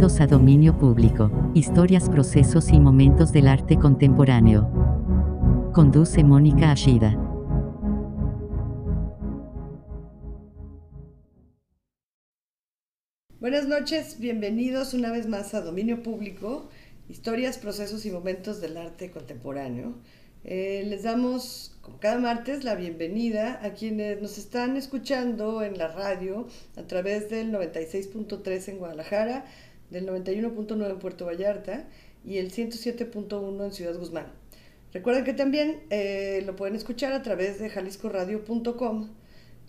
Bienvenidos a Dominio Público, historias, procesos y momentos del arte contemporáneo. Conduce Mónica Ashida. Buenas noches, bienvenidos una vez más a Dominio Público, historias, procesos y momentos del arte contemporáneo. Eh, les damos, como cada martes, la bienvenida a quienes nos están escuchando en la radio a través del 96.3 en Guadalajara, del 91.9 en Puerto Vallarta y el 107.1 en Ciudad Guzmán. Recuerden que también eh, lo pueden escuchar a través de jaliscoradio.com.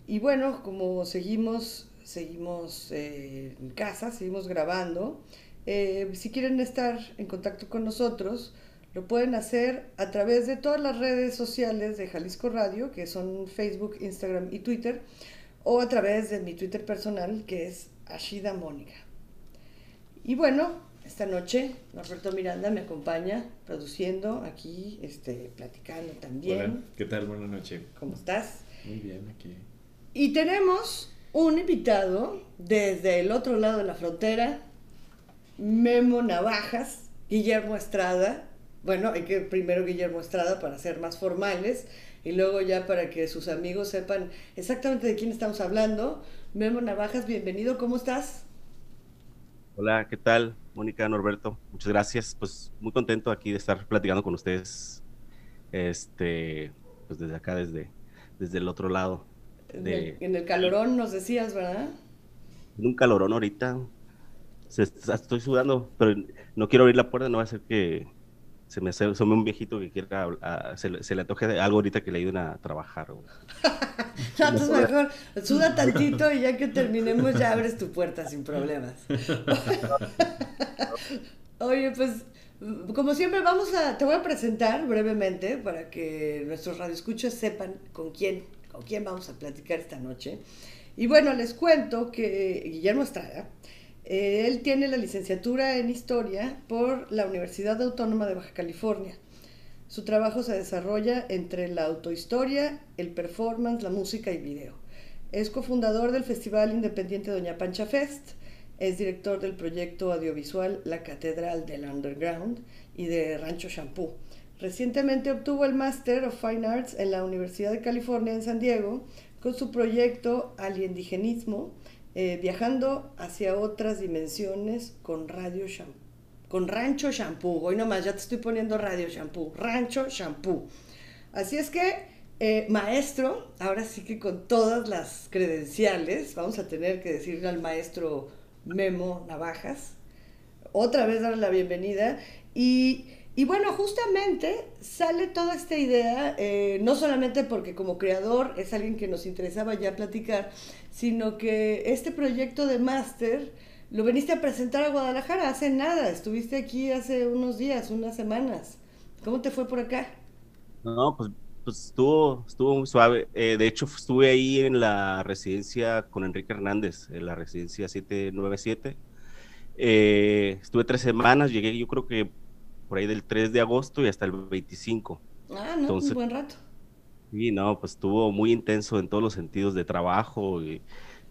Y bueno, como seguimos, seguimos eh, en casa, seguimos grabando, si quieren estar en contacto con nosotros, lo pueden hacer a través de todas las redes sociales de Jalisco Radio, que son Facebook, Instagram y Twitter, o a través de mi Twitter personal, que es Ashida Mónica. Y bueno, esta noche Norberto Miranda me acompaña produciendo aquí, este, platicando también. Hola, ¿qué tal? Buenas noches. ¿Cómo estás? Muy bien, aquí. Y tenemos un invitado desde el otro lado de la frontera, Memo Navajas, Guillermo Estrada, bueno, hay que primero Guillermo Estrada para ser más formales y luego ya para que sus amigos sepan exactamente de quién estamos hablando. Memo Navajas, bienvenido, ¿cómo estás? Hola, ¿qué tal? Mónica, Norberto, muchas gracias. Pues muy contento aquí de estar platicando con ustedes. Este, pues desde acá, desde, desde el otro lado. en, el, calorón nos decías, ¿verdad? En un calorón ahorita. estoy sudando, pero no quiero abrir la puerta, no va a ser que se me hace un viejito que quiera, se, le antoje algo ahorita que le ayuden a trabajar. no, entonces mejor, suda tantito y ya que terminemos ya abres tu puerta sin problemas. Oye, pues como siempre vamos a, te voy a presentar brevemente para que nuestros radioescuchos sepan con quién, con quién vamos a platicar esta noche. Y bueno, les cuento que Guillermo Estrada, eh, él tiene la licenciatura en Historia por la Universidad Autónoma de Baja California. Su trabajo se desarrolla entre la autohistoria, el performance, la música y video. Es cofundador del Festival Independiente Doña Pancha Fest, es director del proyecto audiovisual La Catedral del Underground y de Rancho Shampoo. Recientemente obtuvo el Master of Fine Arts en la Universidad de California en San Diego con su proyecto Aliendigenismo, eh, viajando hacia otras dimensiones con Radio Shampoo. Con Rancho Shampoo. Hoy nomás ya te estoy poniendo Radio Shampoo. Rancho Shampoo. Así es que, eh, maestro, ahora sí que con todas las credenciales, vamos a tener que decirle al maestro Memo Navajas, otra vez darle la bienvenida. Y, y bueno, justamente sale toda esta idea, eh, no solamente porque como creador es alguien que nos interesaba ya platicar, sino que este proyecto de máster lo veniste a presentar a Guadalajara hace nada, estuviste aquí hace unos días, unas semanas. ¿Cómo te fue por acá? No, pues, pues estuvo, estuvo muy suave. Eh, de hecho, estuve ahí en la residencia con Enrique Hernández, en la residencia 797. Eh, estuve tres semanas, llegué yo creo que por ahí del 3 de agosto y hasta el 25. Ah, no, un buen rato. Sí, no, pues estuvo muy intenso en todos los sentidos de trabajo, y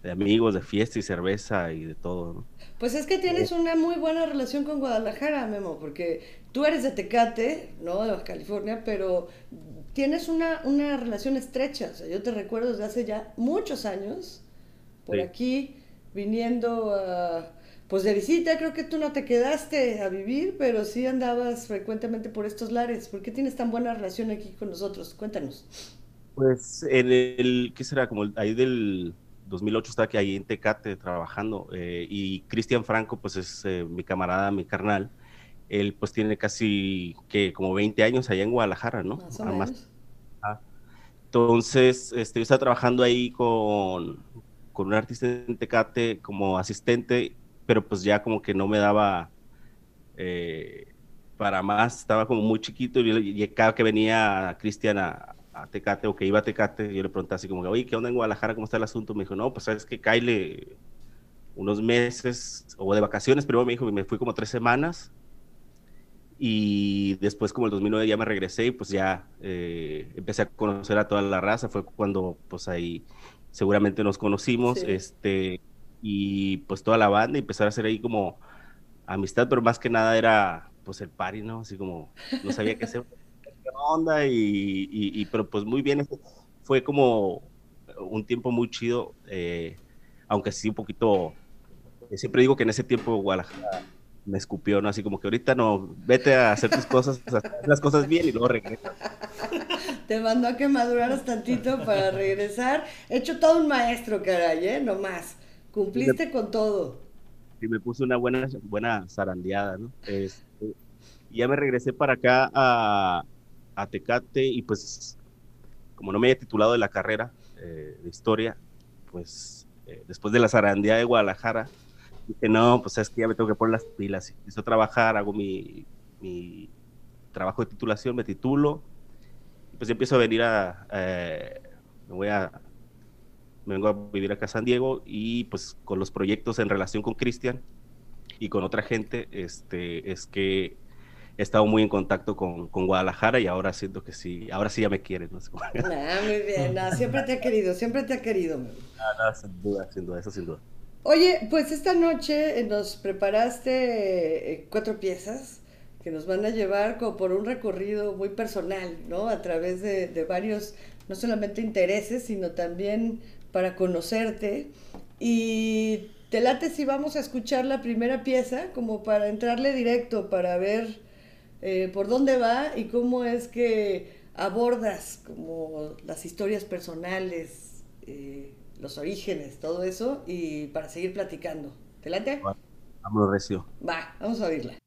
de amigos, de fiesta y cerveza y de todo. Pues es que tienes una muy buena relación con Guadalajara, Memo, porque tú eres de Tecate, ¿no? De Baja California, pero tienes una, una relación estrecha. O sea, yo te recuerdo desde hace ya muchos años por aquí viniendo a pues de visita, creo que tú no te quedaste a vivir, pero sí andabas frecuentemente por estos lares. ¿Por qué tienes tan buena relación aquí con nosotros? Cuéntanos. Pues en el, ¿qué será? Como ahí del 2008 estaba aquí ahí en Tecate trabajando eh, y Cristian Franco pues es eh, mi camarada, mi carnal. Él pues tiene casi que como 20 años allá en Guadalajara, ¿no? Más ah, Entonces, este, yo estaba trabajando ahí con, con un artista en Tecate como asistente pero pues ya como que no me daba eh, para más, estaba como muy chiquito y, cada que venía Cristian a, Tecate o que iba a Tecate, yo le preguntaba así como, oye, ¿qué onda en Guadalajara? ¿Cómo está el asunto? Me dijo, no, pues sabes que Kyle unos meses o de vacaciones, pero me dijo, me fui como tres semanas y después como el 2009 ya me regresé y pues ya eh, empecé a conocer a toda la raza, fue cuando pues ahí seguramente nos conocimos, este y pues toda la banda y empezar a hacer ahí como amistad, pero más que nada era pues el party, ¿no? Así como no sabía qué hacer, onda y, pero pues muy bien, fue como un tiempo muy chido, eh, aunque sí un poquito, siempre digo que en ese tiempo Guadalajara me escupió, ¿no? Así como que ahorita no, vete a hacer tus cosas, hacer las cosas bien y luego regresa. Te mandó a que maduraras tantito para regresar. He hecho todo un maestro, caray, ¿eh? No más. Cumpliste con todo. Y me puse una buena, buena zarandeada, ¿no? Este, ya me regresé para acá a, a, Tecate y pues, como no me había titulado de la carrera eh, de historia, pues eh, después de la zarandeada de Guadalajara, dije, no, pues es que ya me tengo que poner las pilas. Empiezo a trabajar, hago mi, mi trabajo de titulación, me titulo, y pues empiezo a venir a, eh, me voy a me vengo a vivir acá a San Diego y pues con los proyectos en relación con Cristian y con otra gente, este, es que he estado muy en contacto con, con, Guadalajara y ahora siento que sí, ahora sí ya me quieren. ¿no? Ah, muy bien, siempre te ha querido, siempre te ha querido. Ah, sin duda, sin duda, eso sin duda. Oye, pues esta noche nos preparaste eh, cuatro piezas que nos van a llevar como por un recorrido muy personal, ¿no? A través de, de varios, no solamente intereses, sino también para conocerte. Y te late si vamos a escuchar la primera pieza, como para entrarle directo, para ver eh, por dónde va y cómo es que abordas como las historias personales, eh, los orígenes, todo eso, y para seguir platicando. ¿Te late? Vamos, Recio. Va, vamos a oírla.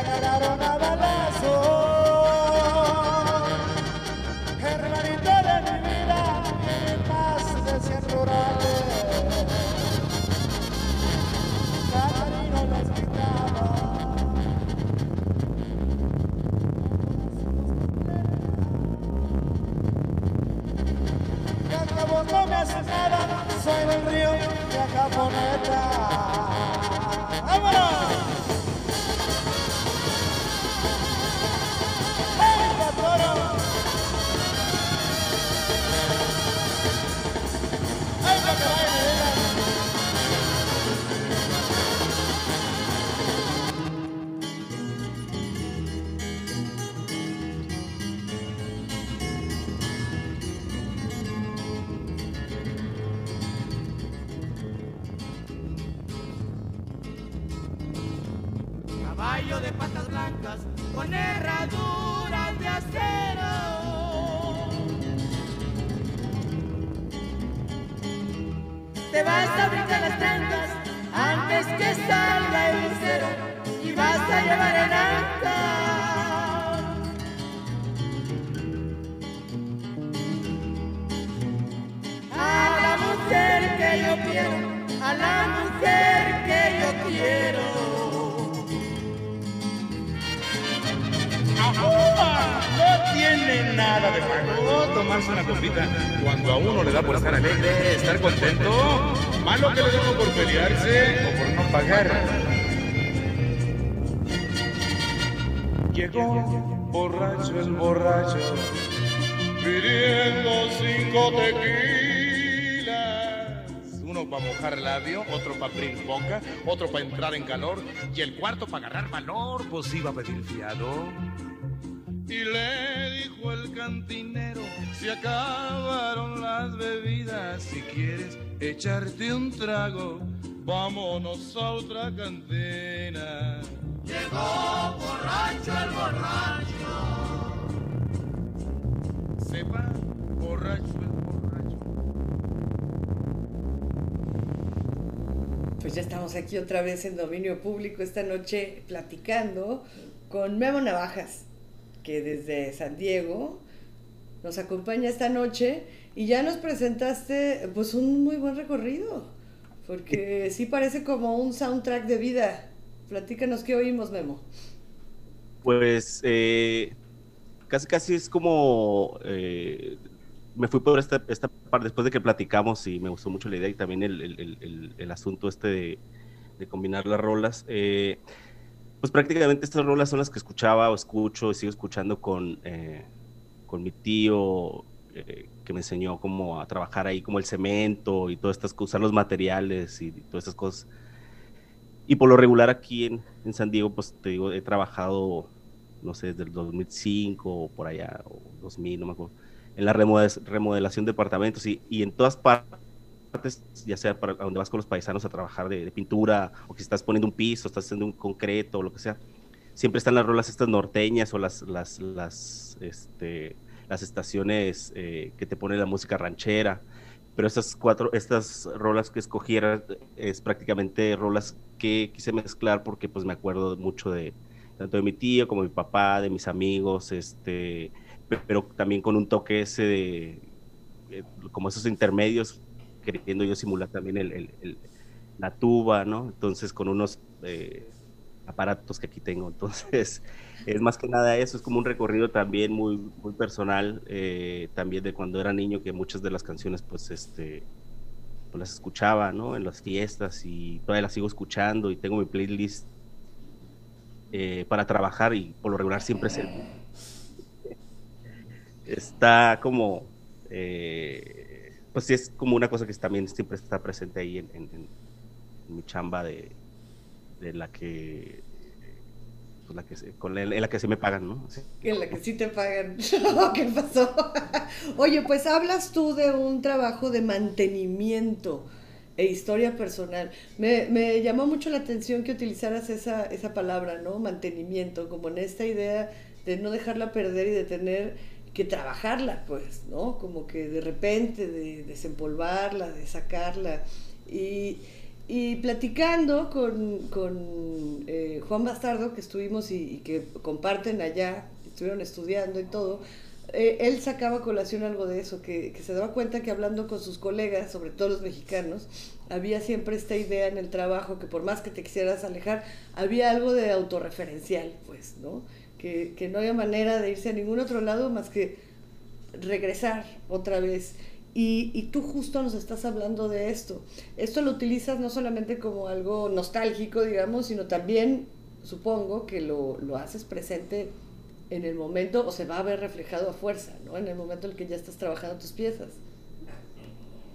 agarraron a balazo. Hermanito de mi vida, tiene más de 100 rurales. Catarino les gritaba. No me hace nada, soy del río de Acaponeta. ¡Vámonos! Llegó borracho el borracho, pidiendo cinco tequilas. Uno para mojar labio, otro para abrir boca, otro para entrar en calor y el cuarto para agarrar valor, pues iba a pedir fiado. Y le dijo el cantinero, se acabaron las bebidas, si quieres echarte un trago, vámonos a otra cantina. Llegó borracho el borracho. Sepa, borracho el borracho. Pues ya estamos aquí otra vez en dominio público esta noche platicando con Memo Navajas, que desde San Diego nos acompaña esta noche y ya nos presentaste pues un muy buen recorrido, porque sí parece como un soundtrack de vida. Platícanos qué oímos, Memo. Pues eh, casi casi es como eh, me fui por esta, esta parte después de que platicamos y me gustó mucho la idea y también el, el, asunto este de, combinar las rolas. Eh, pues prácticamente estas rolas son las que escuchaba o escucho y sigo escuchando con, eh, con mi tío eh, que me enseñó cómo a trabajar ahí como el cemento y todas estas cosas, usar los materiales y todas estas cosas. Y por lo regular aquí en, en, San Diego, pues te digo, he trabajado, no sé, desde el 2005 o por allá, o 2000, no me acuerdo, en la remodelación de departamentos y, y en todas partes, ya sea para donde vas con los paisanos a trabajar de, pintura, o que estás poniendo un piso, estás haciendo un concreto, o lo que sea, siempre están las rolas estas norteñas o las, las, las, este, las estaciones eh, que te pone la música ranchera pero estas cuatro, estas rolas que escogiera es prácticamente rolas que quise mezclar porque pues me acuerdo mucho de tanto de mi tío como de mi papá, de mis amigos, este, pero también con un toque ese de, como esos intermedios, queriendo yo simular también el, el, el, la tuba, ¿no? Entonces con unos eh, aparatos que aquí tengo, entonces es más que nada eso, es como un recorrido también muy, muy personal, eh, también de cuando era niño, que muchas de las canciones pues este pues las escuchaba, ¿no? En las fiestas y todavía las sigo escuchando y tengo mi playlist eh, para trabajar y por lo regular siempre es el... Está como... Eh, pues sí, es como una cosa que también siempre está presente ahí en, en, mi chamba de, de la que pues en la que se me pagan, ¿no? Sí. En la que sí te pagan. ¿Qué pasó? Oye, pues hablas tú de un trabajo de mantenimiento e historia personal. Me, me, llamó mucho la atención que utilizaras esa, esa palabra, ¿no? Mantenimiento, como en esta idea de no dejarla perder y de tener que trabajarla, pues, ¿no? Como que de repente, de desempolvarla, de sacarla. Y y platicando con, con eh, Juan Bastardo, que estuvimos y, que comparten allá, estuvieron estudiando y todo, eh, él sacaba a colación algo de eso, que, que, se daba cuenta que hablando con sus colegas, sobre todo los mexicanos, había siempre esta idea en el trabajo que por más que te quisieras alejar, había algo de autorreferencial, pues, ¿no? Que, que no había manera de irse a ningún otro lado más que regresar otra vez. Y, y, tú justo nos estás hablando de esto. Esto lo utilizas no solamente como algo nostálgico, digamos, sino también, supongo, que lo, lo, haces presente en el momento, o se va a ver reflejado a fuerza, ¿no? En el momento en el que ya estás trabajando tus piezas.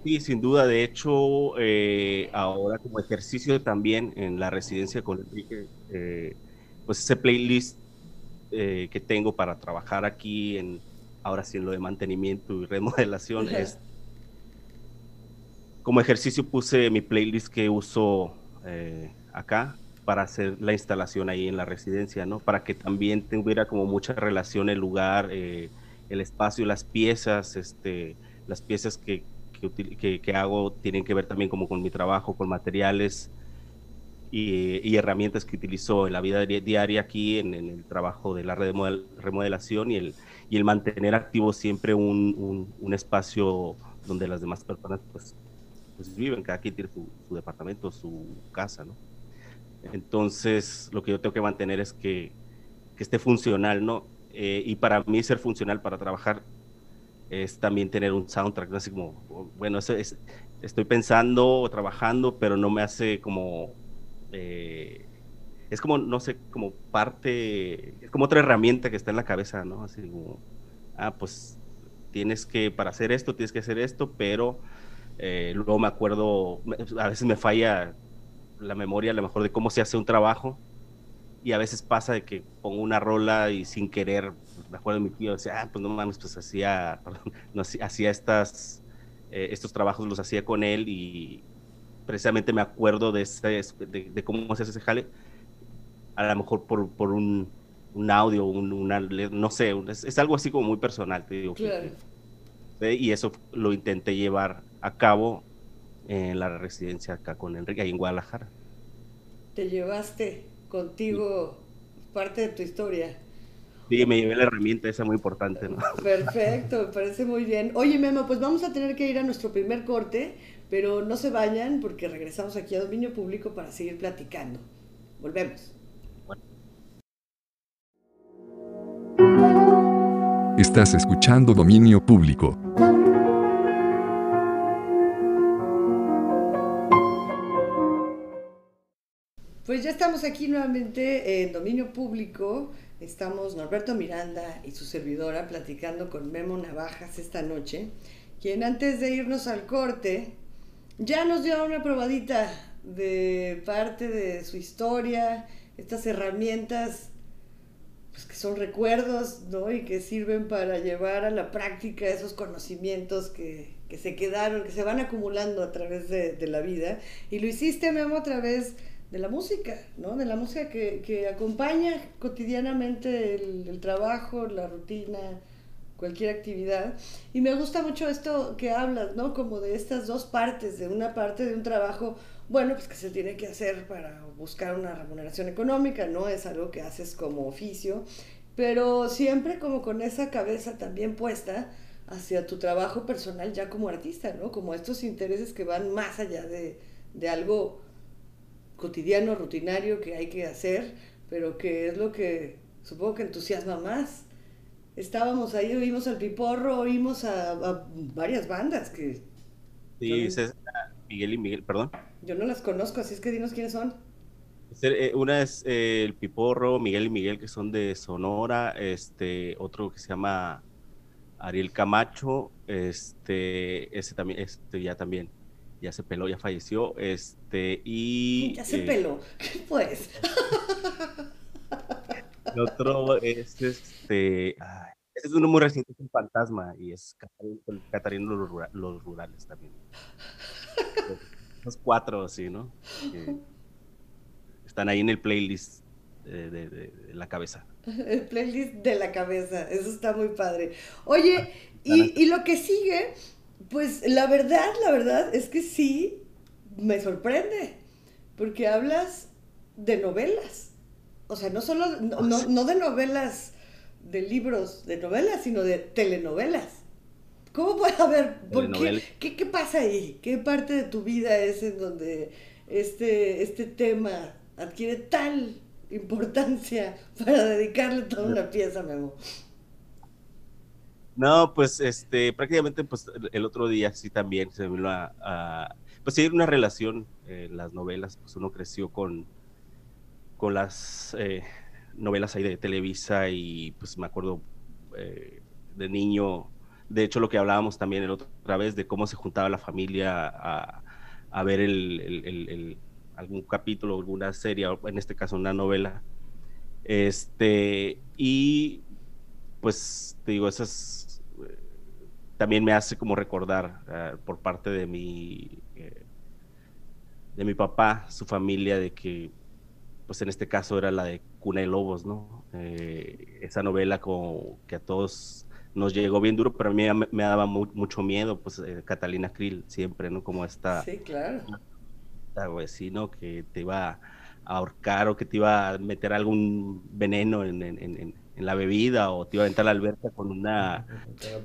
Sí, sin duda. De hecho, eh, ahora como ejercicio también en la residencia con Enrique, eh, pues ese playlist eh, que tengo para trabajar aquí en ahora sí en lo de mantenimiento y remodelación, es como ejercicio puse mi playlist que uso eh, acá para hacer la instalación ahí en la residencia, ¿no? Para que también tuviera como mucha relación el lugar, eh, el espacio, las piezas, este, las piezas que, que, hago tienen que ver también como con mi trabajo, con materiales y, herramientas que utilizo en la vida diaria aquí, en, en el trabajo de la remodel, remodelación y el, y el mantener activo siempre un, un, un espacio donde las demás personas pues pues viven, cada quien tiene su, departamento, su casa, ¿no? Entonces, lo que yo tengo que mantener es que, que esté funcional, ¿no? eh, y para mí ser funcional para trabajar es también tener un soundtrack, ¿no? así como, bueno, eso es, estoy pensando o trabajando, pero no me hace como, eh, es como, no sé, como parte, es como otra herramienta que está en la cabeza, ¿no? Así como, ah, pues tienes que, para hacer esto, tienes que hacer esto, pero eh, luego me acuerdo, a veces me falla la memoria a lo mejor de cómo se hace un trabajo y a veces pasa de que pongo una rola y sin querer, me acuerdo de mi tío, decía, ah, pues no mames, pues hacía, no, hacía estas, eh, estos trabajos, los hacía con él y precisamente me acuerdo de, de, cómo se hace ese jale, a lo mejor por, por un, un, audio, un, una, no sé, es, algo así como muy personal, te digo. Claro. y eso lo intenté llevar a cabo en la residencia acá con Enrique, ahí en Guadalajara. Te llevaste contigo parte de tu historia. Sí, me llevé la herramienta esa muy importante, ¿no? Perfecto, me parece muy bien. Oye, Memo, pues vamos a tener que ir a nuestro primer corte, pero no se vayan porque regresamos aquí a Dominio Público para seguir platicando. Volvemos. Estás escuchando Dominio Público. Pues ya estamos aquí nuevamente en dominio público. Estamos Norberto Miranda y su servidora platicando con Memo Navajas esta noche, quien antes de irnos al corte ya nos dio una probadita de parte de su historia, estas herramientas pues, que son recuerdos, ¿no? Y que sirven para llevar a la práctica esos conocimientos que, se quedaron, que se van acumulando a través de, la vida. Y lo hiciste, Memo, a través de la música, ¿no? De la música que, acompaña cotidianamente el, trabajo, la rutina, cualquier actividad. Y me gusta mucho esto que hablas, ¿no? Como de estas dos partes, de una parte de un trabajo, bueno, pues que se tiene que hacer para buscar una remuneración económica, ¿no? Es algo que haces como oficio, pero siempre como con esa cabeza también puesta hacia tu trabajo personal ya como artista, ¿no? Como estos intereses que van más allá de, de algo cotidiano, rutinario que hay que hacer, pero que es lo que supongo que entusiasma más. Estábamos ahí, oímos al Piporro, oímos a, varias bandas que... Sí, Miguel y Miguel, perdón. Yo no las conozco, así es que dinos quiénes son. Eh, una es eh, el Piporro, Miguel y Miguel, que son de Sonora, este, otro que se llama Ariel Camacho, este, ese también, este ya también ya se peló, ya falleció, este, y... Ya se peló, pues. El otro es este... este es uno muy reciente, es un fantasma, y es Catarino los, Rurales también. Los cuatro, sí, ¿no? están ahí en el playlist de, la cabeza. El playlist de la cabeza, eso está muy padre. Oye, y, y lo que sigue pues la verdad, la verdad es que sí me sorprende, porque hablas de novelas. O sea, no solo, no, no, de novelas, de libros, de novelas, sino de telenovelas. ¿Cómo puede haber? ¿Por qué, qué, qué, pasa ahí? ¿Qué parte de tu vida es en donde este, este tema adquiere tal importancia para dedicarle toda una pieza, Memo? No, pues este, prácticamente pues el otro día sí también se vino a, pues sí, una relación en las novelas, pues uno creció con, con las eh, novelas ahí de Televisa y pues me acuerdo eh, de niño, de hecho lo que hablábamos también el otra vez de cómo se juntaba la familia a, a ver el, el, algún capítulo, alguna serie, en este caso una novela, este, y pues te digo, esas también me hace como recordar ah, por parte de mi, eh, de mi papá, su familia, de que, pues en este caso era la de Cuna de Lobos, ¿no? Eh, esa novela como que a todos nos llegó bien duro, pero a mí me, daba mucho miedo, pues eh, Catalina Krill siempre, ¿no? Como esta... Sí, claro. ¿no? Que te iba a ahorcar o que te iba a meter algún veneno en, en en la bebida o te iba a aventar la alberca con una...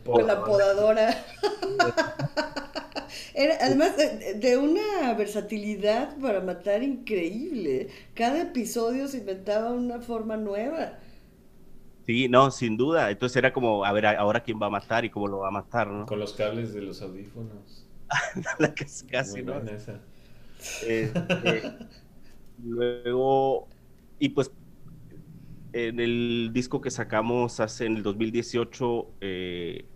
Con la podadora. además de, una versatilidad para matar increíble. Cada episodio se inventaba una forma nueva. Sí, no, sin duda. Entonces era como, a ver, ahora quién va a matar y cómo lo va a matar, ¿no? Con los cables de los audífonos. casi, casi, Muy ¿no? Este, luego, y pues en el disco que sacamos hace en el 2018, eh,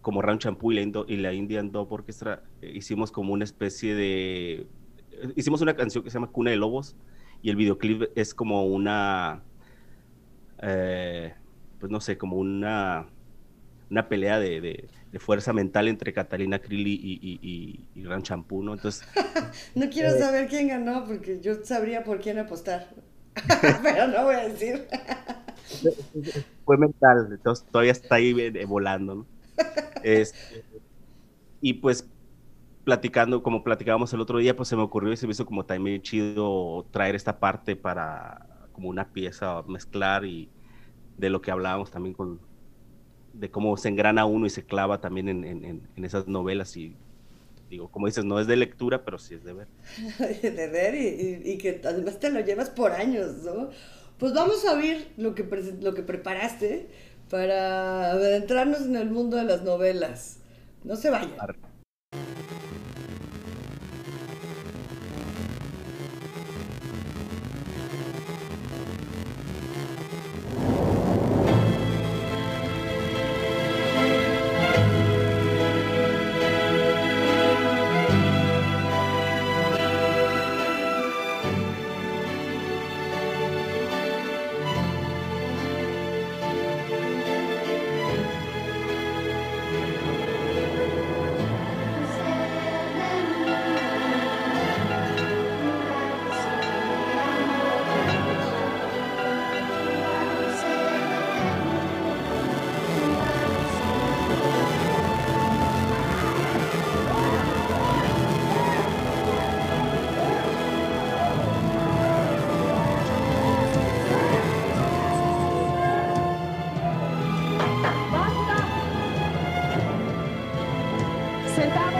como Round Shampoo y la, Indo- y la Indian Dub Orchestra, eh, hicimos como una especie de... eh, Hicimos una canción que se llama Cuna de Lobos y el videoclip es como una... eh, pues no sé, como una, una pelea de, de- de fuerza mental entre Catalina Krill y, y, y, Champú, ¿no? Entonces, No quiero saber quién ganó porque yo sabría por quién apostar. Pero no voy a decir. fue mental, entonces todavía está ahí eh, volando, ¿no? Este, y pues platicando, como platicábamos el otro día, pues se me ocurrió y se me hizo como también chido traer esta parte para como una pieza, mezclar y de lo que hablábamos también con, de cómo se engrana uno y se clava también en, en- en- en esas novelas y digo, como dices, no es de lectura, pero sí es de ver. de ver y, y- y que además te lo llevas por años, ¿no? Pues vamos a ver lo que, lo que preparaste para adentrarnos en el mundo de las novelas. No se vayan. Arre. sentamos.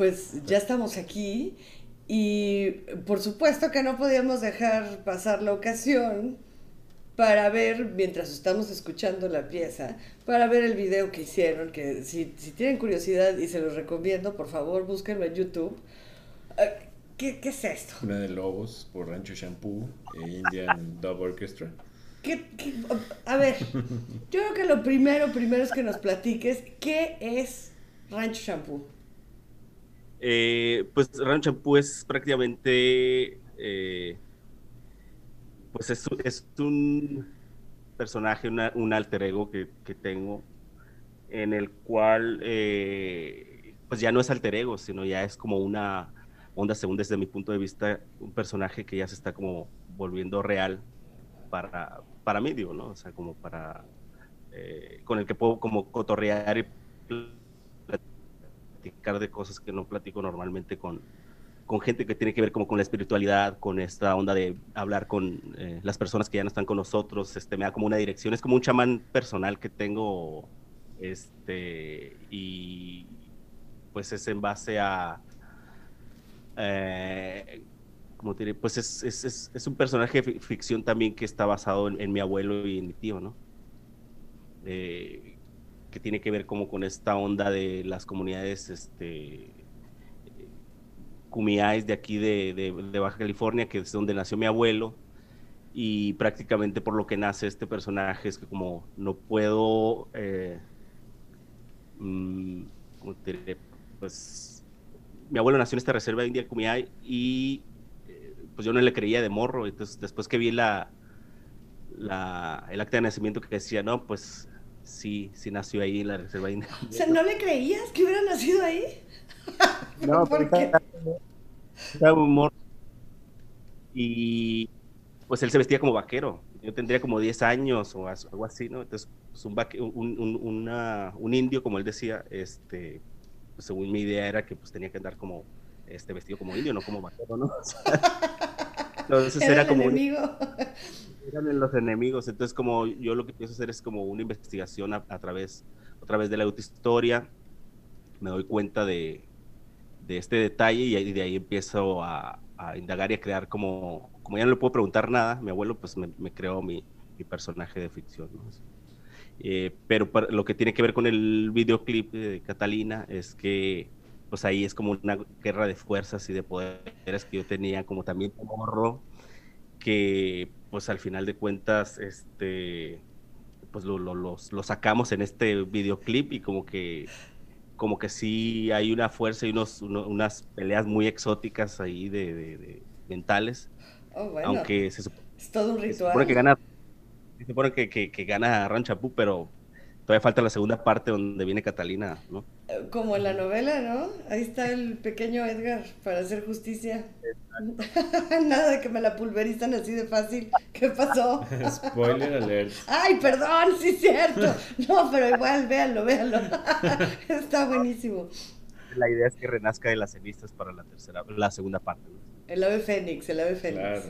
Pues ya estamos aquí Y por supuesto que no podíamos dejar pasar la ocasión para ver, mientras estamos escuchando la pieza, para ver el video que hicieron, que si, si tienen curiosidad y se los recomiendo, por favor, búsquenlo en YouTube. Eh, ¿Qué, qué es esto? Una de Lobos por Rancho Shampoo e Indian Dub Orchestra. ¿Qué- qué- a ver, yo creo que lo primero, primero es que nos platiques qué es Rancho Shampoo. Eh, pues Rancho Champú es prácticamente, eh, pues es, un- personaje, un alter ego que, que tengo, en el cual, eh, pues ya no es alter ego, sino ya es como una onda, según desde mi punto de vista, un personaje que ya se está como volviendo real para, para mí, digo, ¿no? O sea, como para, con el que puedo como cotorrear y platicar de cosas que no platico normalmente con, con gente que tiene que ver como con la espiritualidad, con esta onda de hablar con eh, las personas que ya no están con nosotros, este, me da como una dirección, es como un chamán personal que tengo, este, y pues es en base a, eh, ¿cómo te diré? Pues es, es, es, es un personaje de fi- ficción también que está basado en, en mi abuelo y en mi tío, ¿no? Eh, que tiene que ver como con esta onda de las comunidades este, Kumiais de aquí de, de- de Baja California, que es donde nació mi abuelo, y prácticamente por lo que nace este personaje es que como no puedo, eh, mm. Pues mi abuelo nació en esta reserva india Kumiai y eh, pues yo no le creía de morro, entonces después que vi la, la, el acta de nacimiento que decía, no, pues sí, sí nació ahí en la reserva india. O sea, ¿no le creías que hubiera nacido ahí? No, ¿Por pero qué? estaba- estaba un morro. Y pues él se vestía como vaquero. Yo tendría como 10 años o algo así, ¿no? Entonces, pues, un, vaque- un, un- una- un indio, como él decía, este, pues, según mi idea era que pues tenía que andar como este vestido como indio, no como vaquero, ¿no? O sea, entonces Era era el como un-. Eran los enemigos. Entonces, como yo lo que pienso hacer es como una investigación a, a través, a través de la autohistoria, me doy cuenta de, de este detalle y, ahí- de ahí empiezo a, a indagar y a crear como, como ya no le puedo preguntar nada, mi abuelo pues me, me creó mi, mi personaje de ficción. ¿no? Eh, pero para- lo que tiene que ver con el videoclip de Catalina es que pues ahí es como una guerra de fuerzas y de poderes que yo tenía como también como que pues al final de cuentas este pues lo, lo, los- lo sacamos en este videoclip y como que como que sí hay una fuerza y unos, uno- unas peleas muy exóticas ahí de, de- de mentales. Oh, bueno, aunque se, sup- es todo un se ritual. supone que gana se supone que, que, que gana Ranchapú pero todavía falta la segunda parte donde viene Catalina no Como en la novela, ¿no? Ahí está el pequeño Edgar para hacer justicia. Nada de que me la pulverizan así de fácil. ¿Qué pasó? Spoiler alert. Ay, perdón, sí es cierto. No, pero igual, véanlo, véanlo. Está buenísimo. la idea es que renazca de las cenizas para la tercera la segunda parte ¿no? El ave fénix, el ave fénix. Claro.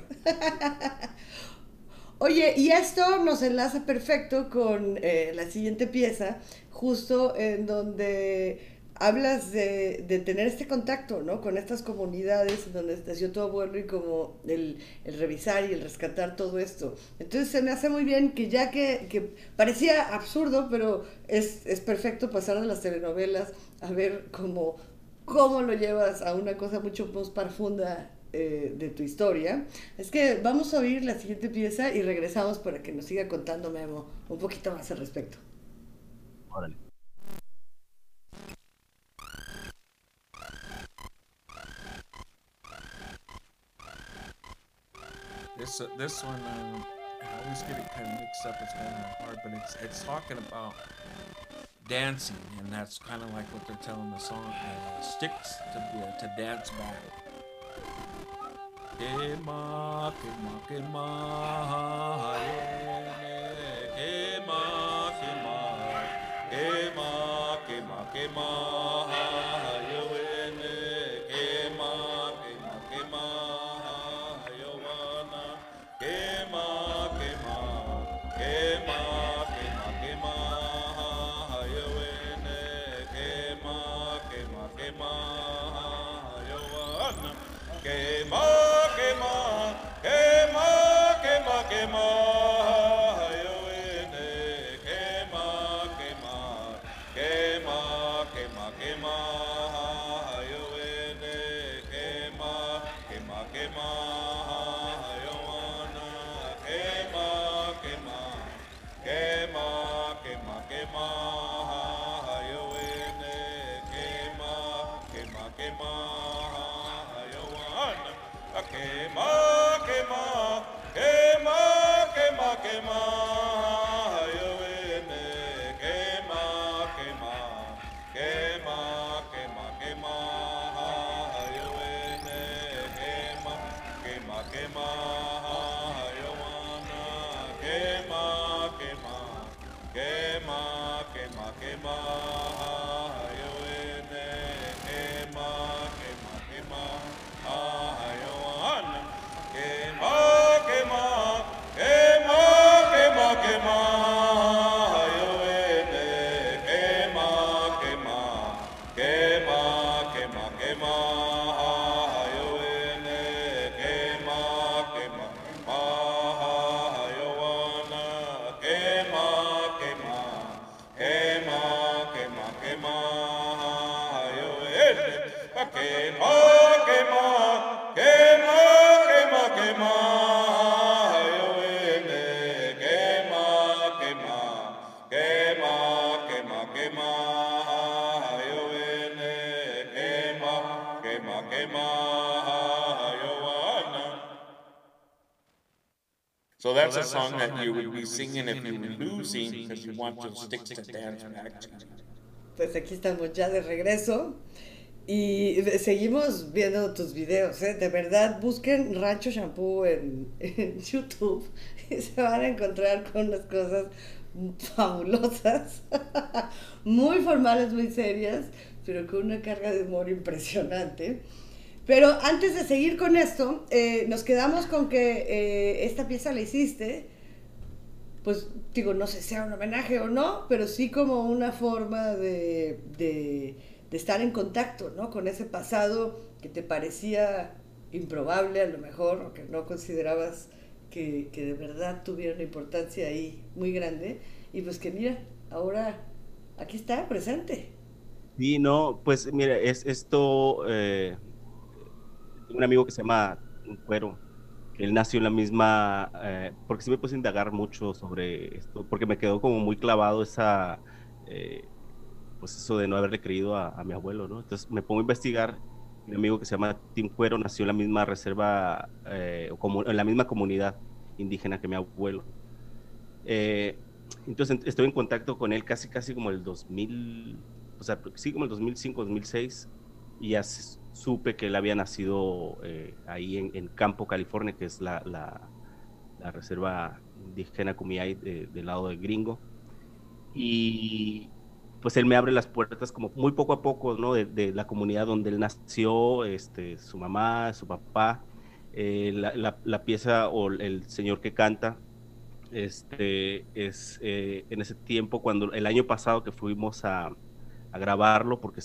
Oye, y esto nos enlaza perfecto con eh, la siguiente pieza, justo en donde hablas de, de tener este contacto, ¿no? Con estas comunidades en donde nació tu abuelo y como el, el revisar y el rescatar todo esto. Entonces se me hace muy bien que ya que, que parecía absurdo, pero es, es perfecto pasar de las telenovelas a ver cómo, cómo lo llevas a una cosa mucho más profunda eh, de tu historia. Es que vamos a oír la siguiente pieza y regresamos para que nos siga contando Memo un poquito más al respecto. Órale. This uh, this one, um, I always get it kind of mixed up. It's kind of hard, but it's it's talking about dancing, and that's kind of like what they're telling the song uh, sticks to uh, to dance back. Kema, kema, kema, hayene, Shema. Song that you would be singing if you were losing because you want sticks to dance back to you. Pues aquí estamos ya de regreso y seguimos viendo tus videos, ¿eh? De verdad, busquen Rancho Shampoo en, en YouTube y se van a encontrar con unas cosas fabulosas, muy formales, muy serias, pero con una carga de humor impresionante. Pero antes de seguir con esto, eh, nos quedamos con que eh, esta pieza la hiciste, pues digo, no sé si sea un homenaje o no, pero sí como una forma de, de, estar en contacto, ¿no? Con ese pasado que te parecía improbable a lo mejor, o que no considerabas que, que de verdad tuviera una importancia ahí muy grande, y pues que mira, ahora aquí está, presente. Sí, no, pues mira, es esto... Eh un amigo que se llama Cuero, que él nació en la misma, eh, porque sí me puse a indagar mucho sobre esto, porque me quedó como muy clavado esa, eh, pues eso de no haberle creído a, mi abuelo, ¿no? Entonces me pongo a investigar, mi amigo que se llama Tim Cuero nació en la misma reserva, eh, en la misma comunidad indígena que mi abuelo. entonces estoy en contacto con él casi, casi como el 2000, o sea, sí como el 2005, 2006, y ya supe que él había nacido eh, ahí en, Campo, California, que es la, la, reserva indígena Kumiai del lado de Gringo. Y pues él me abre las puertas como muy poco a poco, ¿no? De, la comunidad donde él nació, este, su mamá, su papá, eh, la, la, pieza o el señor que canta, este, es eh, en ese tiempo, cuando el año pasado que fuimos a, a grabarlo, porque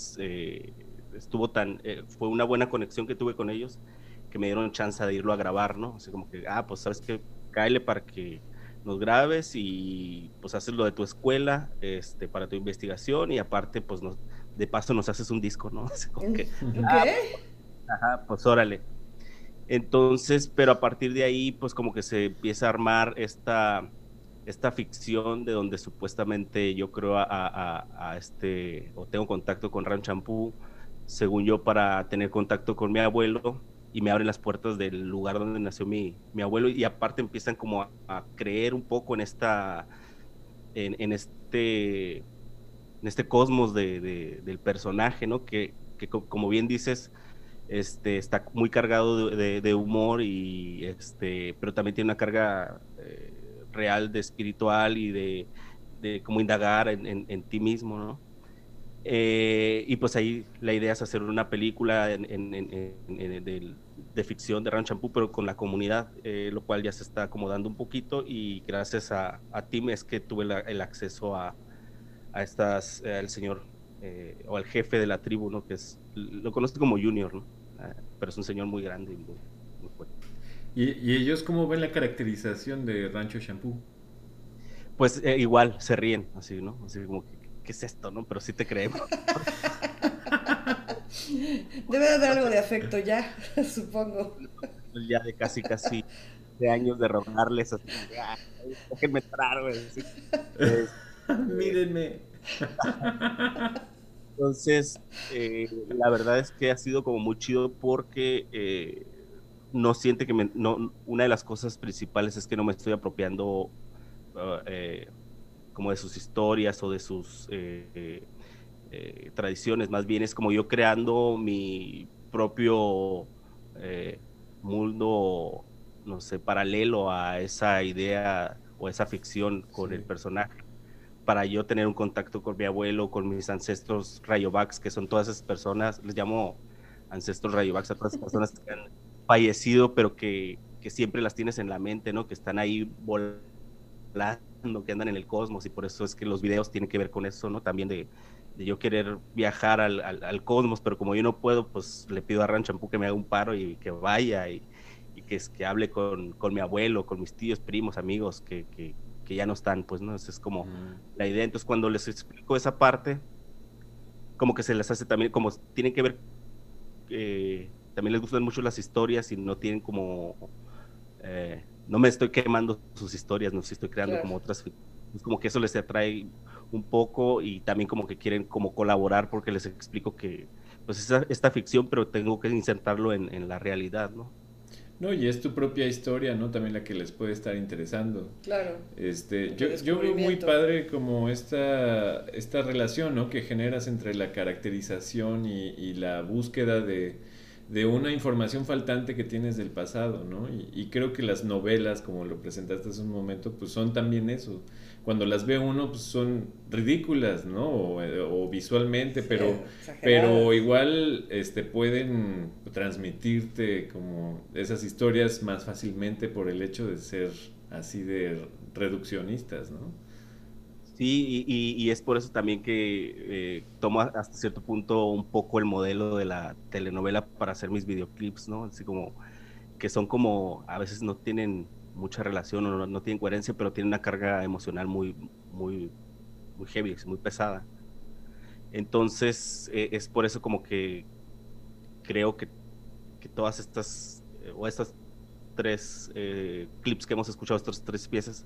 estuvo tan, eh, fue una buena conexión que tuve con ellos que me dieron chance de irlo a grabar, ¿no? Así como que, ah, pues sabes que cáele para que nos grabes y pues haces lo de tu escuela, este, para tu investigación y aparte, pues nos, de paso nos haces un disco, ¿no? Así como que, ah, pues, ajá, pues órale. Entonces, pero a partir de ahí, pues como que se empieza a armar esta, esta ficción de donde supuestamente yo creo a, a, a este, o tengo contacto con Ran Champú, según yo, para tener contacto con mi abuelo y me abren las puertas del lugar donde nació mi, mi abuelo y aparte empiezan como a, creer un poco en esta, en, este, en este cosmos de, del personaje, ¿no? Que, que, como bien dices, este, está muy cargado de, humor y este, pero también tiene una carga eh, real de espiritual y de, como indagar en, en, en ti mismo, ¿no? Eh, y pues ahí la idea es hacer una película de, ficción de Ranch Shampoo, pero con la comunidad, eh, lo cual ya se está acomodando un poquito y gracias a, a Tim es que tuve el acceso a, a estas, eh, al señor o al jefe de la tribu, ¿no? que es, lo conoce como Junior, ¿no? Ah, pero es un señor muy grande y muy, fuerte. ¿Y, ¿Y, ellos cómo ven la caracterización de Rancho Shampoo? Pues igual, se ríen, así, ¿no? Así como que ¿qué es esto, no? Pero sí te creemos. Debe de haber algo de afecto ya, supongo. Ya de casi, casi de años de rogarles así, ah, déjenme entrar, güey. Mírenme. Entonces, eh, la verdad es que ha sido como muy chido porque eh, no siente que me, no, una de las cosas principales es que no me estoy apropiando uh, eh, como de sus historias o de sus tradiciones, más bien es como yo creando mi propio mundo, no sé, paralelo a esa idea o esa ficción con el personaje para yo tener un contacto con mi abuelo, con mis ancestros Rayovax, que son todas esas personas, les llamo ancestros Rayovax a todas esas personas que han fallecido, pero que, que, siempre las tienes en la mente, ¿no? Que están ahí volando, que andan en el cosmos, y por eso es que los videos tienen que ver con eso, ¿no? También de, de yo querer viajar al, al, al, cosmos, pero como yo no puedo, pues le pido a Ranchampú que me haga un paro y que vaya y, y que, que hable con, con mi abuelo, con mis tíos, primos, amigos, que, que que ya no están, pues, ¿no? Esa es como la idea. Entonces, cuando les explico esa parte, como que se les hace también, como tienen que ver, eh, también les gustan mucho las historias y no tienen como, eh, no me estoy quemando sus historias, no si estoy creando como otras, es como que eso les atrae un poco y también como que quieren como colaborar porque les explico que, pues, esta, esta ficción, pero tengo que insertarlo en, en la realidad, ¿no? No, y es tu propia historia, ¿no? También la que les puede estar interesando. Claro. Este, yo, yo veo muy padre como esta, esta relación, ¿no? Que generas entre la caracterización y, y la búsqueda de, de, una información faltante que tienes del pasado, ¿no? Y, y, creo que las novelas, como lo presentaste hace un momento, pues son también eso cuando las ve uno pues son ridículas, ¿no? O, visualmente, pero, pero igual este, pueden transmitirte como esas historias más fácilmente por el hecho de ser así de reduccionistas, ¿no? Sí, y, es por eso también que eh, tomo hasta cierto punto un poco el modelo de la telenovela para hacer mis videoclips, ¿no? Así como que son como, a veces no tienen mucha relación o no, tienen coherencia, pero tienen una carga emocional muy, muy, muy heavy, muy pesada. Entonces, eh, es por eso como que creo que, todas estas, eh, o estas tres clips que hemos escuchado, estas tres piezas,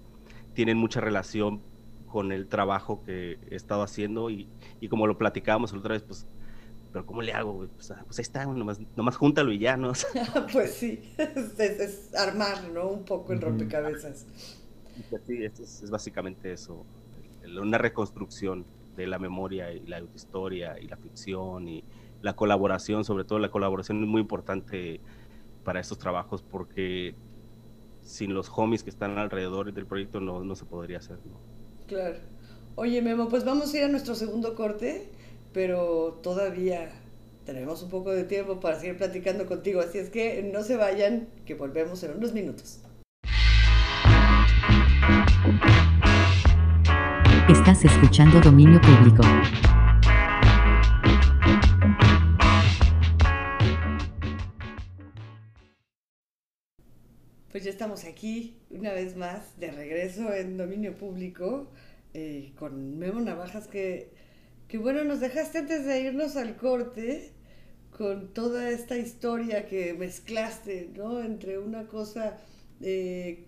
tienen mucha relación con el trabajo que he estado haciendo y, y como lo platicábamos la otra vez, pues pero ¿cómo le hago? Pues, ah, pues, ahí está, nomás, nomás júntalo y ya, ¿no? pues sí, es, armar, ¿no? Un poco el rompecabezas. Sí, es, básicamente eso, una reconstrucción de la memoria y la historia y la ficción y la colaboración, sobre todo la colaboración es muy importante para estos trabajos porque sin los homies que están alrededor del proyecto no, no se podría hacer, ¿no? Claro. Oye, Memo, pues vamos a ir a nuestro segundo corte pero todavía tenemos un poco de tiempo para seguir platicando contigo, así es que no se vayan, que volvemos en unos minutos. Estás escuchando Dominio Público. Pues ya estamos aquí una vez más de regreso en Dominio Público eh, con Memo Navajas que que bueno, nos dejaste antes de irnos al corte con toda esta historia que mezclaste, ¿no? Entre una cosa eh,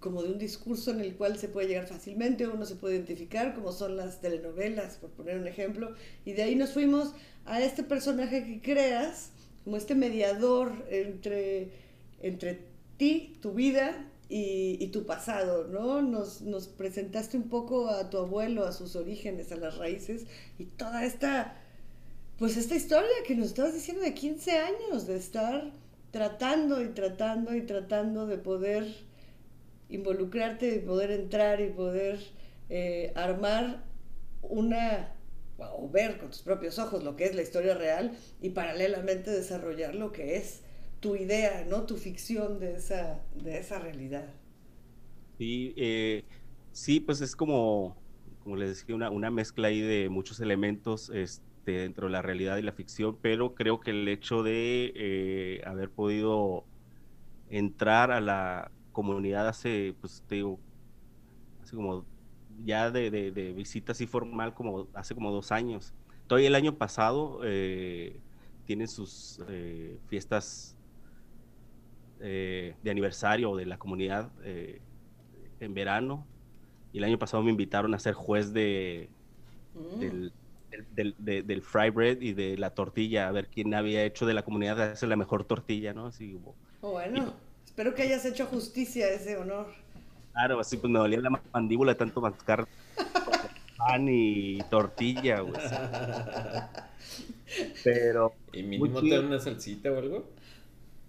como de un discurso en el cual se puede llegar fácilmente, uno se puede identificar, como son las telenovelas, por poner un ejemplo, y de ahí nos fuimos a este personaje que creas, como este mediador entre, entre ti, tu vida y, tu pasado, ¿no? Nos, presentaste un poco a tu abuelo, a sus orígenes, a las raíces y toda esta, pues esta historia que nos estabas diciendo de 15 años, de estar tratando y tratando y tratando de poder involucrarte y poder entrar y poder eh, armar una o ver con tus propios ojos lo que es la historia real y paralelamente desarrollar lo que es tu idea, ¿no? Tu ficción de esa, de esa realidad. Sí, eh, sí, pues es como, como les decía, una, una mezcla ahí de muchos elementos este, dentro de la realidad y la ficción, pero creo que el hecho de eh, haber podido entrar a la comunidad hace, pues te digo, hace como ya de, de, visita así formal como hace como dos años. Todavía el año pasado eh, tienen sus eh, fiestas eh, de aniversario de la comunidad eh, en verano. Y el año pasado me invitaron a ser juez de, Mm. del, del, del, del fry bread y de la tortilla, a ver quién había hecho de la comunidad hacer la mejor tortilla, ¿no? Así como, Oh, bueno, espero que hayas hecho justicia a ese honor. claro, así pues me dolía la mandíbula tanto mascar pan y tortilla, güey. Pero, ¿Y mínimo te una salsita o algo?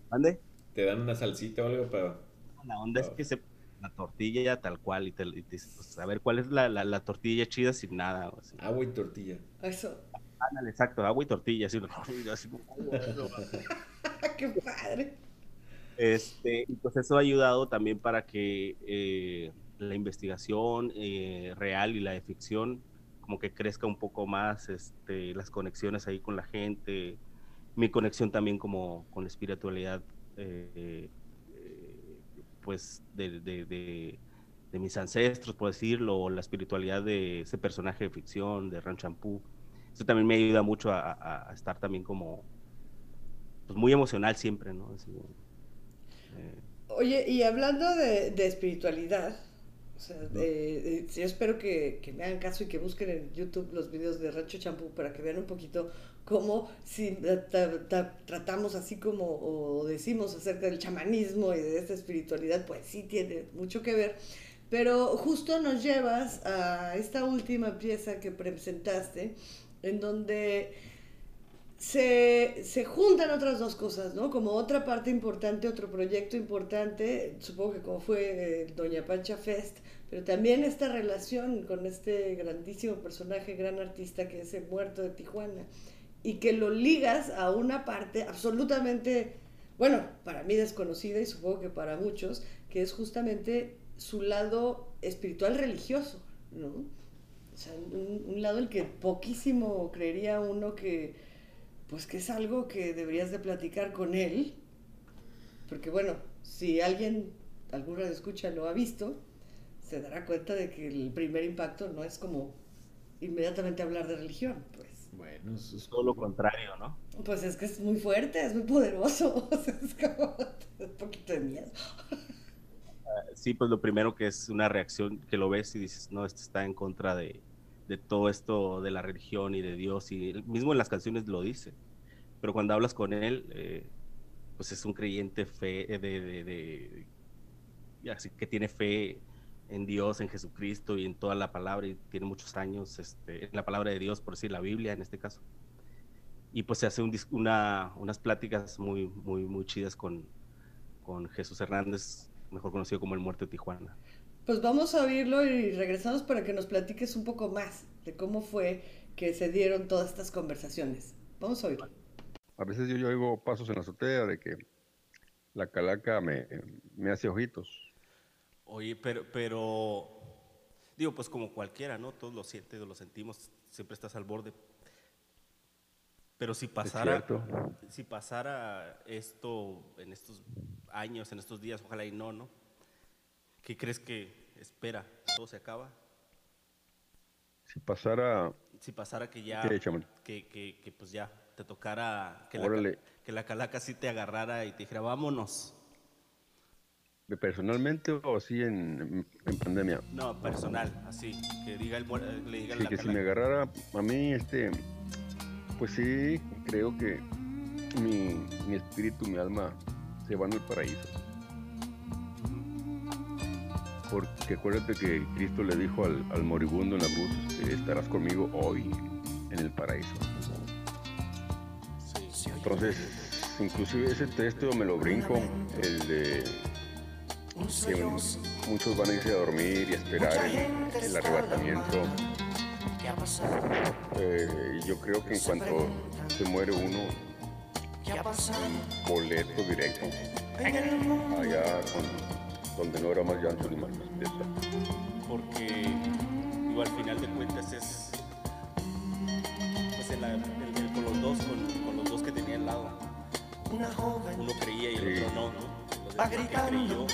¿mande? ¿Te dan una salsita o algo para...? La onda es que se la tortilla ya tal cual y te, y te pues, a ver cuál es la, la, la tortilla chida sin nada. o así. Agua y tortilla. Eso. Ándale, exacto, agua y tortilla, así, así como, ¡Qué padre! Este, y pues eso ha ayudado también para que eh, la investigación eh, real y la de ficción como que crezca un poco más, este, las conexiones ahí con la gente, mi conexión también como con la espiritualidad, eh, pues de, de- mis ancestros, por decirlo, o la espiritualidad de ese personaje de ficción, de Ran Champú. Eso también me ayuda mucho a, estar también como, pues muy emocional siempre, ¿no? Eh, Oye, y hablando de, de espiritualidad, o sea, de- yo espero que, que me hagan caso y que busquen en YouTube los videos de Rancho Champú para que vean un poquito cómo si ta- ta- tratamos así como o decimos acerca del chamanismo y de esta espiritualidad, pues sí tiene mucho que ver. Pero justo nos llevas a esta última pieza que presentaste, en donde se, se juntan otras dos cosas, ¿no? Como otra parte importante, otro proyecto importante, supongo que como fue eh, Doña Pancha Fest, pero también esta relación con este grandísimo personaje, gran artista que es el muerto de Tijuana, y que lo ligas a una parte absolutamente, bueno, para mí desconocida y supongo que para muchos, que es justamente su lado espiritual religioso, ¿no? O sea, un, lado el que poquísimo creería uno que, pues que es algo que deberías de platicar con él, porque bueno, si alguien, alguna vez escucha, lo ha visto, se dará cuenta de que el primer impacto no es como inmediatamente hablar de religión, pues. Bueno, eso es todo lo contrario, ¿no? Pues es que es muy fuerte, es muy poderoso, es como un poquito de miedo. Sí, pues lo primero que es una reacción que lo ves y dices, no, este está en contra de, de todo esto de la religión y de Dios, y él mismo en las canciones lo dice. Pero cuando hablas con él, eh, pues es un creyente fe de, de, de- y así que tiene fe en Dios, en Jesucristo y en toda la palabra, y tiene muchos años este, en la palabra de Dios, por decir la Biblia en este caso. Y pues se hace un una, unas pláticas muy, muy, muy chidas con, con Jesús Hernández, mejor conocido como el Muerto de Tijuana. Pues vamos a oírlo y regresamos para que nos platiques un poco más de cómo fue que se dieron todas estas conversaciones. Vamos a oírlo. A veces yo, yo oigo pasos en la azotea de que la calaca me, me hace ojitos. Oye, pero, pero, digo, pues como cualquiera, ¿no? Todos lo sienten, lo sentimos, siempre estás al borde. Pero si pasara, si pasara esto en estos años, en estos días, ojalá y no, ¿no? ¿Qué crees que espera? ¿Todo se acaba? Si pasara, Si pasara que ya, ¿Qué, chaman? que, que, que pues ya te tocara, que la, Órale. ca- que la calaca sí te agarrara y te dijera, vámonos. Personalmente o así en, en pandemia. No, personal, así, que diga el, muer- le diga Sí, la que si me agarrara a mí, este, pues sí, creo que mi, mi espíritu, mi alma se van al paraíso. Porque acuérdate que Cristo le dijo al, al moribundo en la cruz, que estarás conmigo hoy en el paraíso. Entonces, inclusive ese texto me lo brinco, el de muchos van a irse a dormir y a esperar el, el arrebatamiento. Eh, yo creo que en cuanto se muere uno, boleto directo, allá con- donde no era más llanto ni más tristeza. porque digo, al final de cuentas es pues en la- el- el- con los dos con, con los dos que tenía al lado. Uno creía y el Sí. otro no, ¿no? Entonces, el que creyó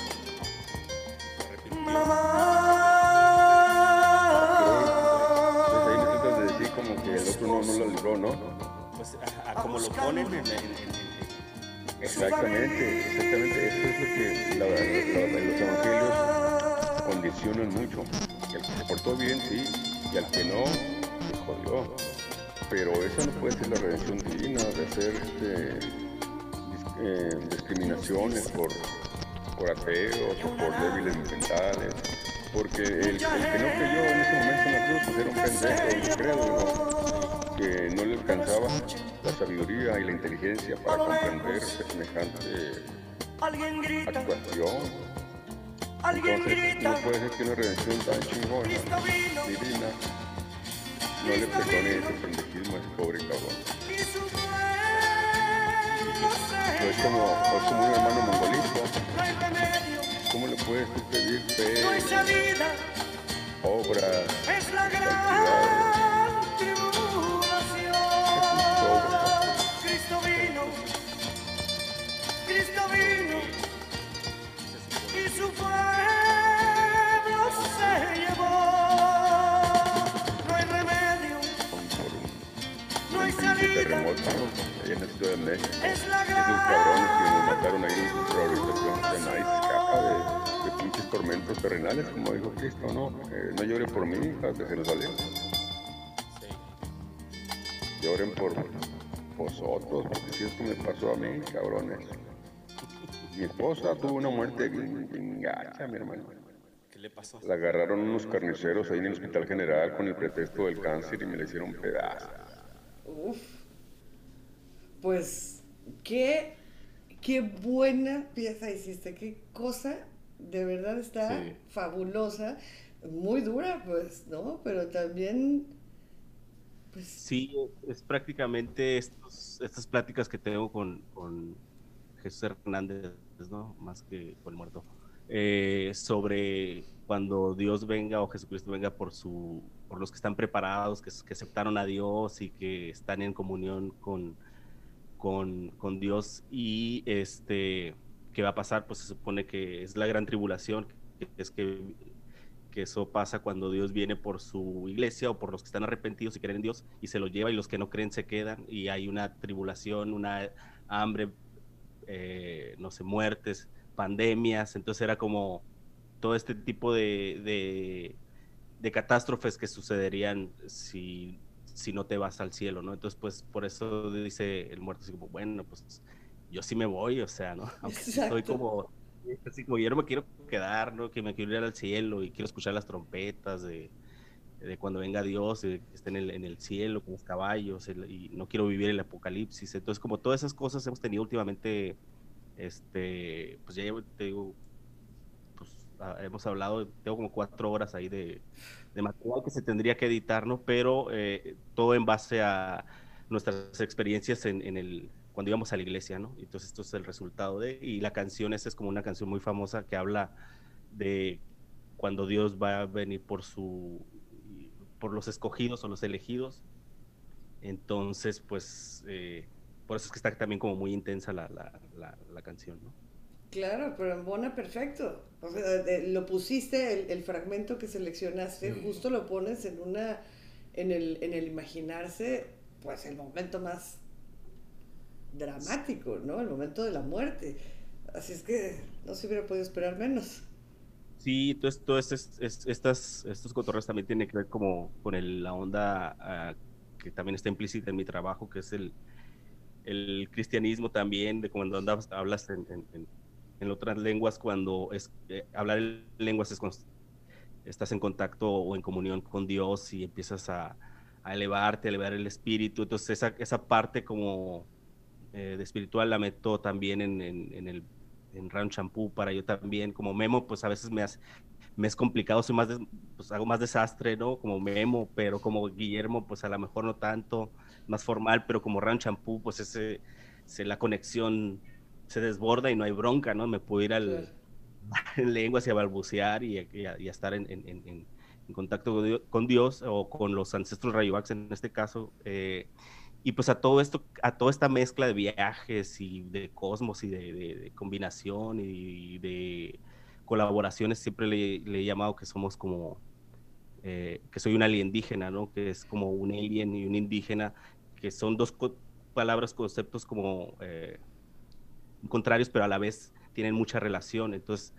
arrepintió. Pues ahí me tratas de decir como que el otro no, no la libró, ¿no? pues, a, como lo ponen en, Exactamente, exactamente. Eso es lo que la, los evangelios condicionan mucho. El que se portó bien, sí, y al que no, se jodió. Pero esa no puede ser la redención divina de hacer este, eh, discriminaciones por, por ateos o por débiles mentales. Porque el, el, que no creyó en ese momento en la cruz pues era un pendejo, yo creo, que no le alcanzaba la sabiduría y la inteligencia para comprender semejante actuación. Entonces, no puede ser que una redención tan chingona, divina, no le perdone ese pendejismo a ese pobre cabrón. Es como, es como un hermano mongolito. ¿Cómo le puedes pedir fe, obra, santidad? Cristo vino y su pueblo se llevó. Salida. Allá en la Ciudad de México. Es la Esos cabrones que nos mataron ahí en su rehabilitación, de nadie se escapa de, de pinches tormentos terrenales, como dijo Cristo, ¿no? Eh, no lloren por mí, hija, que se nos salió. Lloren por vosotros, porque si esto me pasó a mí, cabrones. Mi esposa tuvo una muerte bien gacha, mi hermano. ¿Qué le pasó? La agarraron unos carniceros ahí en el Hospital General con el pretexto del cáncer y me le hicieron pedazos. Uf. Pues, qué, qué buena pieza hiciste, qué cosa, de verdad está Sí. fabulosa, muy dura, pues, ¿no? Pero también, pues, Sí, es prácticamente estos, estas pláticas que tengo con, con Jesús Hernández, ¿no? Más que con el muerto. eh, sobre cuando Dios venga o Jesucristo venga por su por los que están preparados, que, que aceptaron a Dios y que están en comunión con, con, con Dios y este qué va a pasar, pues se supone que es la gran tribulación, que es que que eso pasa cuando Dios viene por su iglesia o por los que están arrepentidos y creen en Dios y se los lleva y los que no creen se quedan y hay una tribulación, una hambre, eh, no sé, muertes, pandemias, entonces era como todo este tipo de, de, de catástrofes que sucederían si, si no te vas al cielo, ¿no? Entonces, pues por eso dice el muerto así como, bueno, pues yo sí me voy, o sea, ¿no? Aunque soy como, así como yo no me quiero quedar, ¿no? Que me quiero ir al cielo y quiero escuchar las trompetas de, de cuando venga Dios, de que esté en el, en el cielo con los caballos, el- y no quiero vivir el apocalipsis. Entonces, como todas esas cosas hemos tenido últimamente, este, pues ya llevo, te digo, hemos hablado, tengo como cuatro horas ahí de, material que se tendría que editar. Pero eh, todo en base a nuestras experiencias en, el, cuando íbamos a la iglesia, ¿no? Entonces esto es el resultado de, y la canción esa es como una canción muy famosa que habla de cuando Dios va a venir por su, por los escogidos o los elegidos. Entonces, pues, eh, por eso es que está también como muy intensa la, la canción, ¿no? Claro, pero embona perfecto. O sea, de- lo pusiste, el, el fragmento que seleccionaste, Sí. justo lo pones en una, en el, en el imaginarse, pues el momento más dramático, ¿no? El momento de la muerte. Así es que no se hubiera podido esperar menos. Sí, entonces todo este- es- estas, estos cotorreos también tienen que ver como con el- la onda ah, que también está implícita en mi trabajo, que es el, el cristianismo también, de cuando andas, hablas en, en- en- en otras lenguas, cuando es, eh, hablar en lenguas es estás en contacto o en comunión con Dios y empiezas a, a elevarte, a elevar el espíritu, entonces esa, esa parte como eh, de espiritual la meto también en, en, en el en Round Shampoo para yo también, como Memo, pues a veces me, hace- me es complicado, soy más, pues hago más desastre, ¿no? Como Memo, pero como Guillermo, pues a lo mejor no tanto, más formal, pero como Round Shampoo, pues ese, se, la conexión se desborda y no hay bronca, ¿no? Me puedo ir al, en lenguas y a balbucear y, a- y a, y a estar en, en- en- en- en contacto con Dios, con Dios o con los ancestros Rayovax en este caso. eh, y pues a todo esto, a toda esta mezcla de viajes y de cosmos y de, de- de combinación y de colaboraciones, siempre le, le he llamado que somos como, eh, que soy un alienígena, ¿no? Que es como un alien y un indígena, que son dos co- palabras, conceptos como eh, contrarios, pero a la vez tienen mucha relación. Entonces,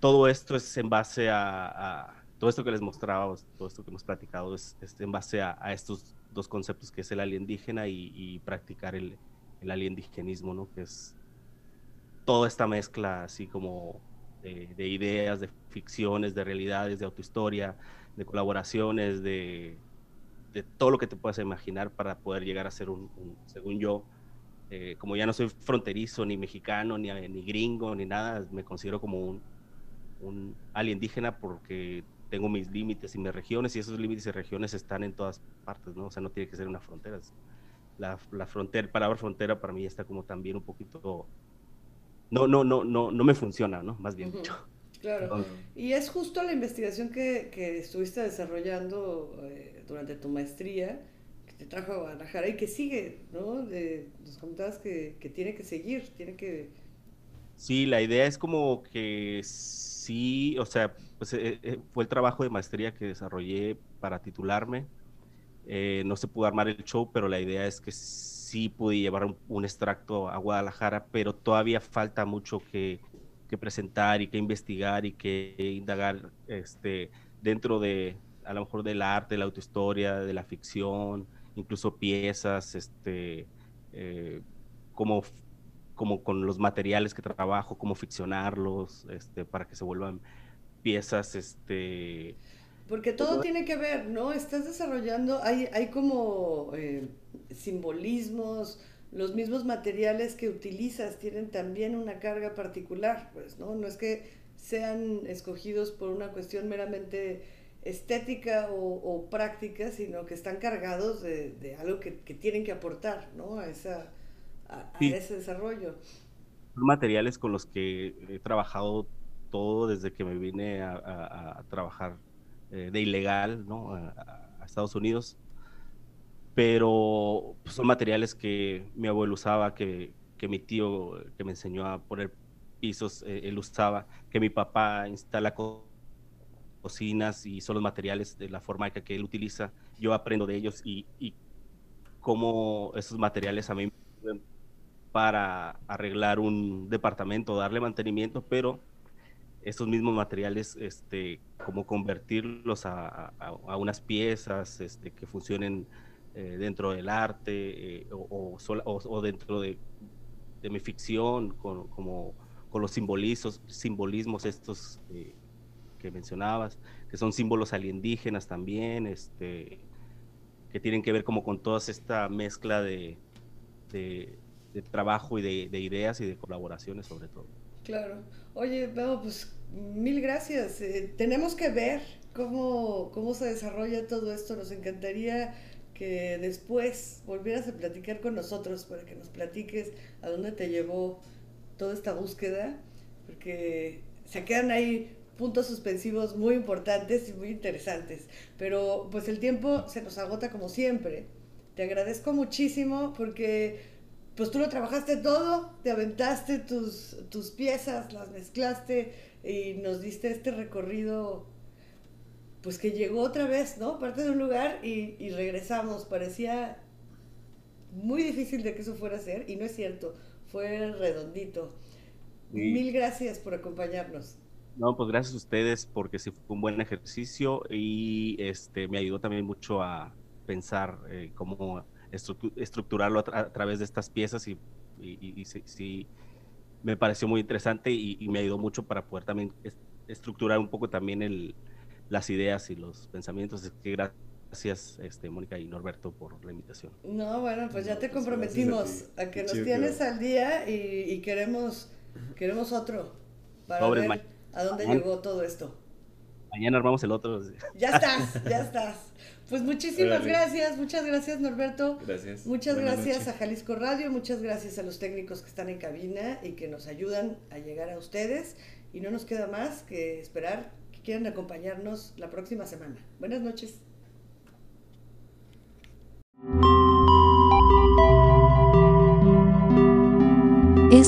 todo esto es en base a, todo esto que les mostraba, todo esto que hemos platicado, es, en base a, estos dos conceptos que es el alienígena y, y practicar el, el aliendigenismo, ¿no? Que es toda esta mezcla así como de, ideas, de ficciones, de realidades, de autohistoria, de colaboraciones, de, de, todo lo que te puedas imaginar para poder llegar a ser un, según yo, eh, como ya no soy fronterizo, ni mexicano, ni, ni gringo, ni nada, me considero como un, un alienígena porque tengo mis límites y mis regiones y esos límites y regiones están en todas partes, ¿no? O sea, no tiene que ser una frontera. La, la frontera, palabra frontera para mí está como también un poquito no, no, no, no, no me funciona, ¿no? Más bien dicho. Claro. Y es justo la investigación que, que estuviste desarrollando eh, durante tu maestría, te trajo a Guadalajara y que sigue, ¿no? De, nos comentabas que, que tiene que seguir, tiene que... Sí, la idea es como que sí, o sea, pues eh, eh, fue el trabajo de maestría que desarrollé para titularme. no se pudo armar el show, pero la idea es que sí pude llevar un, extracto a Guadalajara, pero todavía falta mucho que, presentar y que investigar y que indagar este, dentro de, a lo mejor del arte, de la autohistoria, de la ficción, incluso piezas, este, eh, con los materiales que trabajo, cómo ficcionarlos, este, para que se vuelvan piezas, este, porque todo tiene que ver, ¿no? Estás desarrollando, hay, hay como eh, simbolismos, los mismos materiales que utilizas tienen también una carga particular, pues, ¿no? No es que sean escogidos por una cuestión meramente estética o, práctica, sino que están cargados de, algo que, tienen que aportar, ¿no? A, esa, a, ese desarrollo. Son materiales con los que he trabajado todo desde que me vine a trabajar eh, de ilegal ¿no? a, Estados Unidos, pero pues, son materiales que mi abuelo usaba, que, que, mi tío que me enseñó a poner pisos, eh, él usaba, que mi papá instala cocinas y son los materiales de la forma que, que él utiliza, yo aprendo de ellos y, y cómo esos materiales a mí me para arreglar un departamento, darle mantenimiento, pero estos mismos materiales, este, como convertirlos a, unas piezas este, que funcionen eh, dentro del arte eh, o, o, dentro de, mi ficción, con, como, con los simbolismos, simbolismos estos eh, que mencionabas, que son símbolos alienígenas también, este, que tienen que ver como con toda esta mezcla de, de, trabajo y de, de ideas y de colaboraciones sobre todo. Claro. Oye, pues mil gracias. Eh, tenemos que ver cómo, cómo se desarrolla todo esto. Nos encantaría que después volvieras a platicar con nosotros para que nos platiques a dónde te llevó toda esta búsqueda, porque se quedan ahí puntos suspensivos muy importantes y muy interesantes. Pero pues el tiempo se nos agota como siempre. Te agradezco muchísimo porque pues tú lo trabajaste todo, te aventaste tus, tus piezas, las mezclaste y nos diste este recorrido, pues que llegó otra vez, ¿no? Parte de un lugar y, regresamos. Parecía muy difícil de que eso fuera a ser y no es cierto, fue redondito. Mil gracias por acompañarnos. No, pues gracias a ustedes porque sí fue un buen ejercicio y este me ayudó también mucho a pensar eh, cómo estructurarlo a, través de estas piezas y, y, sí, me pareció muy interesante y, me ayudó mucho para poder también estructurar un poco también el, las ideas y los pensamientos. que gracias, este, Mónica y Norberto, por la invitación. No, bueno, pues ya te pues comprometimos a, que nos tienes al día y, queremos, queremos otro para ver a dónde llegó todo esto. Mañana armamos el otro. Ya estás, ya estás. Pues muchísimas gracias, muchas gracias Norberto. Gracias. Muchas gracias a Jalisco Radio, muchas gracias a los técnicos que están en cabina y que nos ayudan a llegar a ustedes. Y no nos queda más que esperar que quieran acompañarnos la próxima semana. Buenas noches.